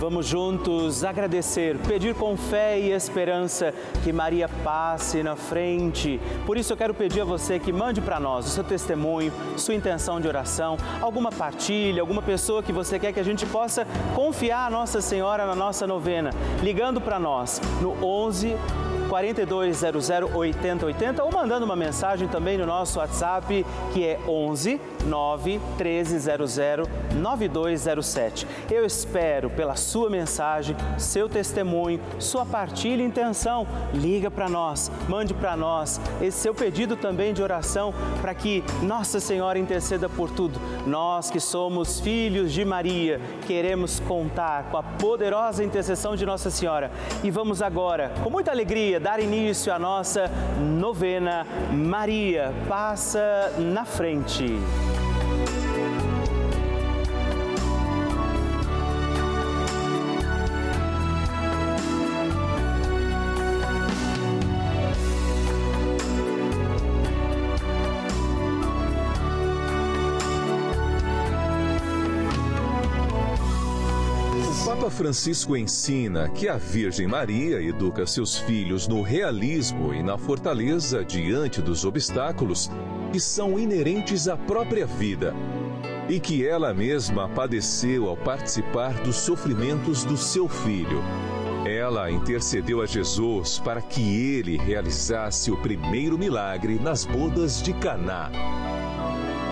Vamos juntos agradecer, pedir com fé e esperança que Maria passe na frente. Por isso eu quero pedir a você que mande para nós o seu testemunho, sua intenção de oração, alguma partilha, alguma pessoa que você quer que a gente possa confiar a Nossa Senhora na nossa novena, ligando para nós no 11 4200 8080 ou mandando uma mensagem também no nosso WhatsApp que é 11 9 1300 9207. Eu espero pela sua mensagem, seu testemunho, sua partilha e intenção. Liga para nós, mande para nós esse seu pedido também de oração para que Nossa Senhora interceda por tudo. Nós que somos filhos de Maria, queremos contar com a poderosa intercessão de Nossa Senhora. E vamos agora, com muita alegria, dar início à nossa novena Maria Passa na Frente. Francisco ensina que a Virgem Maria educa seus filhos no realismo e na fortaleza diante dos obstáculos que são inerentes à própria vida e que ela mesma padeceu ao participar dos sofrimentos do seu filho. Ela intercedeu a Jesus para que ele realizasse o primeiro milagre nas bodas de Caná.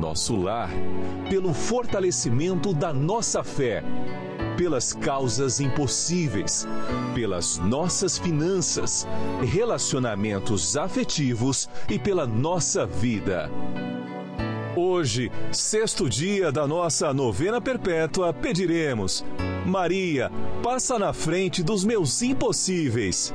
nosso lar, pelo fortalecimento da nossa fé, pelas causas impossíveis, pelas nossas finanças, relacionamentos afetivos e pela nossa vida. Hoje, sexto dia da nossa novena perpétua, pediremos: Maria, passa na frente dos meus impossíveis.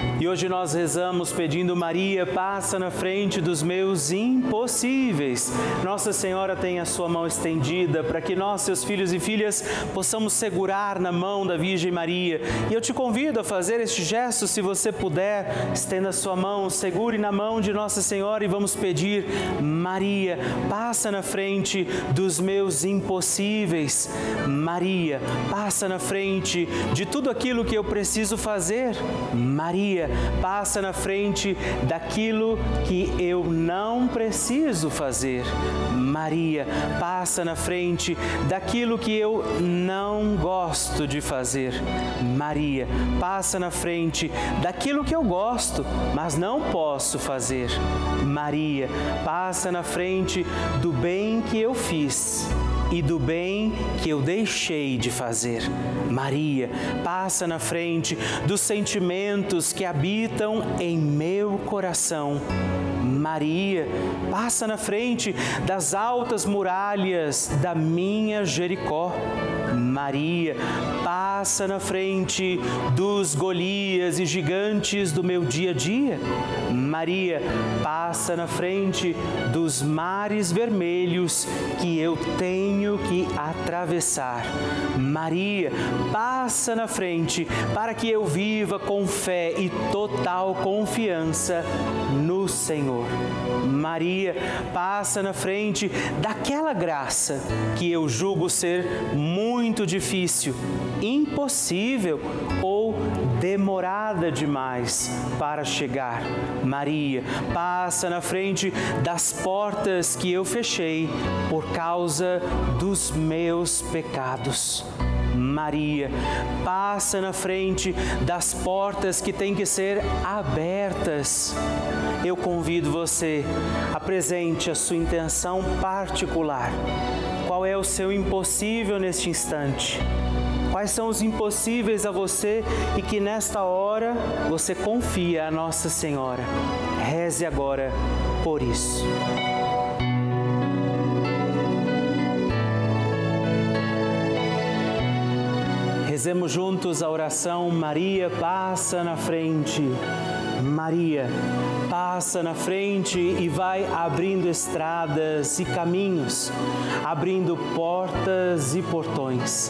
E hoje nós rezamos pedindo Maria, passa na frente dos meus impossíveis. Nossa Senhora tem a sua mão estendida para que nós, seus filhos e filhas, possamos segurar na mão da Virgem Maria. E eu te convido a fazer este gesto, se você puder, estenda a sua mão, segure na mão de Nossa Senhora e vamos pedir: Maria, passa na frente dos meus impossíveis. Maria, passa na frente de tudo aquilo que eu preciso fazer. Maria, passa na frente daquilo que eu não preciso fazer. Maria passa na frente daquilo que eu não gosto de fazer. Maria passa na frente daquilo que eu gosto, mas não posso fazer. Maria passa na frente do bem que eu fiz e do bem que eu deixei de fazer. Maria passa na frente dos sentimentos que habitam em meu coração. Maria passa na frente das altas muralhas da minha Jericó. Maria passa na frente dos Golias e gigantes do meu dia a dia. Maria passa na frente dos mares vermelhos que eu tenho que atravessar. Maria passa na frente para que eu viva com fé e total confiança no Senhor. Maria passa na frente daquela graça que eu julgo ser muito difícil, impossível ou demorada demais para chegar. Maria passa na frente das portas que eu fechei por causa dos meus pecados. Maria passa na frente das portas que têm que ser abertas. Eu convido você, apresente a sua intenção particular. Qual é o seu impossível neste instante? Quais são os impossíveis a você e que nesta hora você confia a Nossa Senhora? Reze agora por isso. Rezemos juntos a oração Maria passa na frente. Maria passa na frente e vai abrindo estradas e caminhos, abrindo portas e portões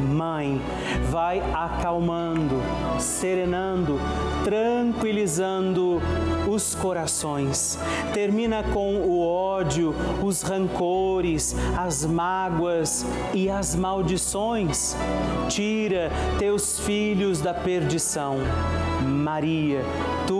Mãe, vai acalmando, serenando, tranquilizando os corações. Termina com o ódio, os rancores, as mágoas e as maldições. Tira teus filhos da perdição. Maria, tu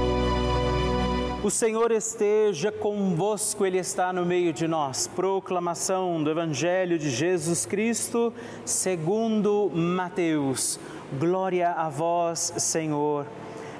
O Senhor esteja convosco, Ele está no meio de nós. Proclamação do Evangelho de Jesus Cristo, segundo Mateus. Glória a vós, Senhor.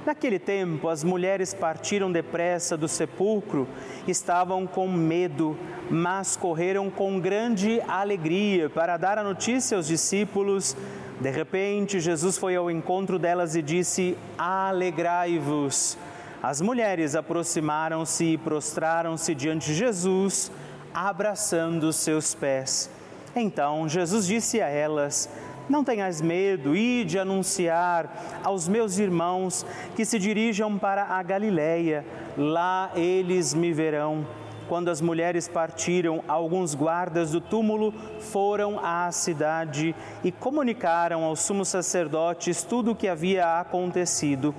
Naquele tempo, as mulheres partiram depressa do sepulcro, estavam com medo, mas correram com grande alegria para dar a notícia aos discípulos. De repente, Jesus foi ao encontro delas e disse: Alegrai-vos. As mulheres aproximaram-se e prostraram-se diante de Jesus, abraçando seus pés. Então Jesus disse a elas: Não tenhas medo, ide anunciar aos meus irmãos que se dirijam para a Galileia, lá eles me verão. Quando as mulheres partiram, alguns guardas do túmulo foram à cidade e comunicaram aos sumos sacerdotes tudo o que havia acontecido.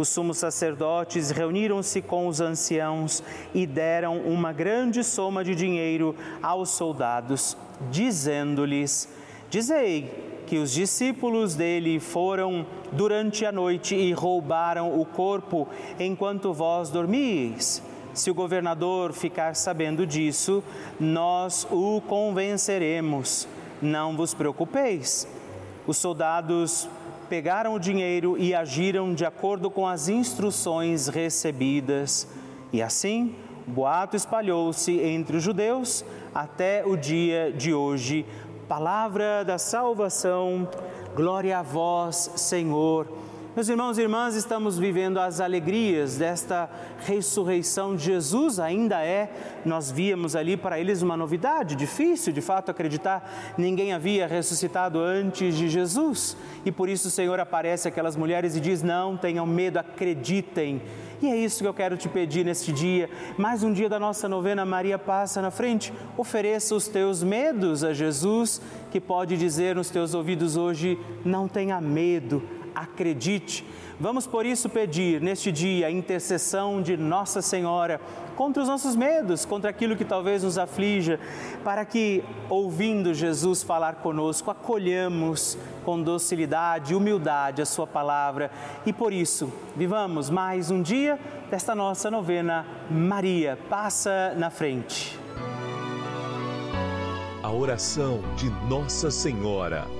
Os sumos sacerdotes reuniram-se com os anciãos e deram uma grande soma de dinheiro aos soldados, dizendo-lhes: Dizei que os discípulos dele foram durante a noite e roubaram o corpo enquanto vós dormíeis. Se o governador ficar sabendo disso, nós o convenceremos. Não vos preocupeis. Os soldados pegaram o dinheiro e agiram de acordo com as instruções recebidas. E assim, o boato espalhou-se entre os judeus até o dia de hoje. Palavra da salvação, glória a vós, Senhor. Meus irmãos e irmãs, estamos vivendo as alegrias desta ressurreição. De Jesus, ainda é, nós víamos ali para eles uma novidade, difícil de fato acreditar, ninguém havia ressuscitado antes de Jesus, e por isso o Senhor aparece àquelas mulheres e diz: Não tenham medo, acreditem. E é isso que eu quero te pedir neste dia, mais um dia da nossa novena Maria Passa na Frente. Ofereça os teus medos a Jesus, que pode dizer nos teus ouvidos hoje: Não tenha medo acredite. Vamos por isso pedir neste dia a intercessão de Nossa Senhora contra os nossos medos, contra aquilo que talvez nos aflija, para que, ouvindo Jesus falar conosco, acolhamos com docilidade e humildade a Sua palavra e por isso vivamos mais um dia desta nossa novena. Maria, passa na frente. A oração de Nossa Senhora.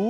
Uh.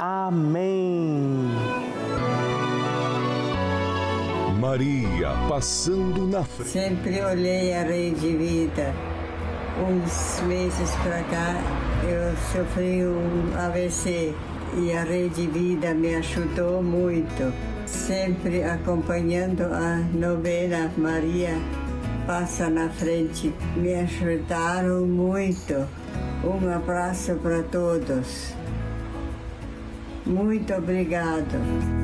Amém. Maria passando na frente. Sempre olhei a Rede Vida uns meses para cá eu sofri um AVC e a Rede Vida me ajudou muito, sempre acompanhando a novena Maria Passa na Frente. Me ajudaram muito. Um abraço para todos. Muito obrigado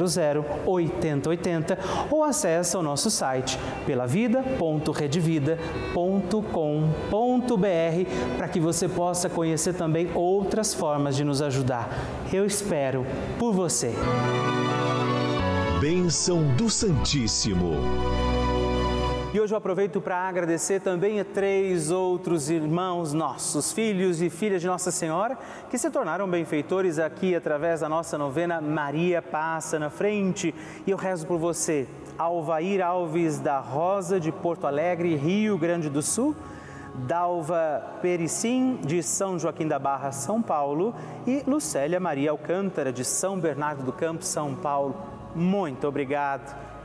00 8080 ou acesse o nosso site pelavida.redvida.com.br para que você possa conhecer também outras formas de nos ajudar. Eu espero por você. Bênção do Santíssimo. E hoje eu aproveito para agradecer também a três outros irmãos nossos, filhos e filhas de Nossa Senhora, que se tornaram benfeitores aqui através da nossa novena Maria Passa na Frente. E eu rezo por você, Alvair Alves da Rosa, de Porto Alegre, Rio Grande do Sul. Dalva Pericim, de São Joaquim da Barra, São Paulo, e Lucélia Maria Alcântara, de São Bernardo do Campo, São Paulo. Muito obrigado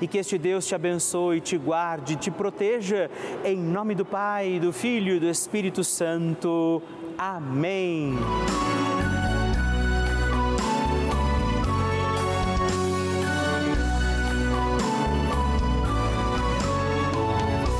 e que este Deus te abençoe, te guarde, te proteja, em nome do Pai, do Filho e do Espírito Santo. Amém.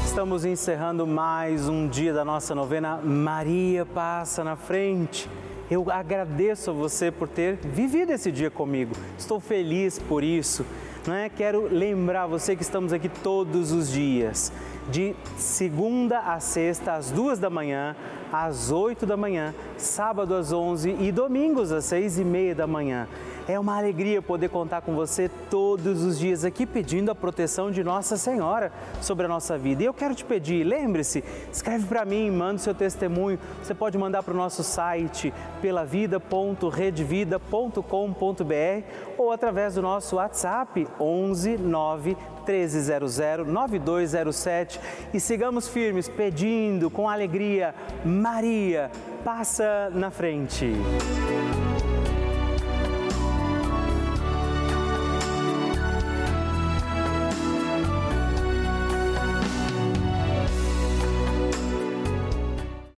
Estamos encerrando mais um dia da nossa novena Maria Passa na Frente. Eu agradeço a você por ter vivido esse dia comigo. Estou feliz por isso. Né? Quero lembrar você que estamos aqui todos os dias, de segunda a sexta, às duas da manhã, às oito da manhã, sábado às onze e domingos às seis e meia da manhã. É uma alegria poder contar com você todos os dias aqui pedindo a proteção de Nossa Senhora sobre a nossa vida. E eu quero te pedir, lembre-se, escreve para mim, manda o seu testemunho. Você pode mandar para o nosso site pelavida.redvida.com.br ou através do nosso WhatsApp 11 9 1300 9207 e sigamos firmes pedindo com alegria, Maria, passa na frente.